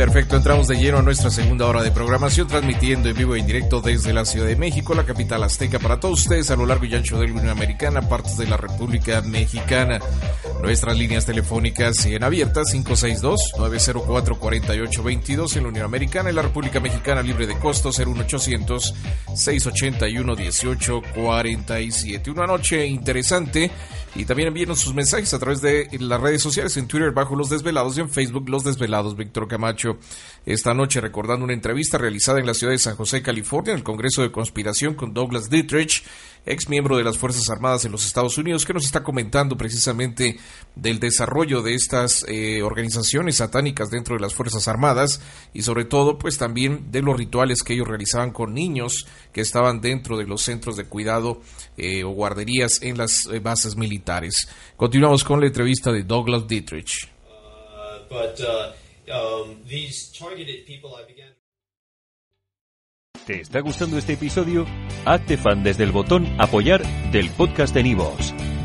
Perfecto, entramos de lleno a nuestra segunda hora de programación, transmitiendo en vivo e indirecto desde la Ciudad de México, la capital azteca, para todos ustedes a lo largo y ancho de la Unión Americana, partes de la República Mexicana. Nuestras líneas telefónicas siguen abiertas, 562-904-4822 en la Unión Americana y la República Mexicana libre de costo, 01800-681-1847. Una noche interesante y también envíenos sus mensajes a través de las redes sociales, en Twitter bajo Los Desvelados y en Facebook Los Desvelados, Víctor Camacho. Esta noche recordando una entrevista realizada en la ciudad de San José, California, en el Congreso de Conspiración con Douglas Dietrich, ex miembro de las Fuerzas Armadas en los Estados Unidos, que nos está comentando precisamente del desarrollo de estas eh, organizaciones satánicas dentro de las Fuerzas Armadas y sobre todo pues también de los rituales que ellos realizaban con niños que estaban dentro de los centros de cuidado eh, o guarderías en las eh, bases militares. Continuamos con la entrevista de Douglas Dietrich. Uh, but, uh, um, these targeted people I began ¿Te está gustando este episodio? Hazte fan desde el botón Apoyar del podcast de Nivos.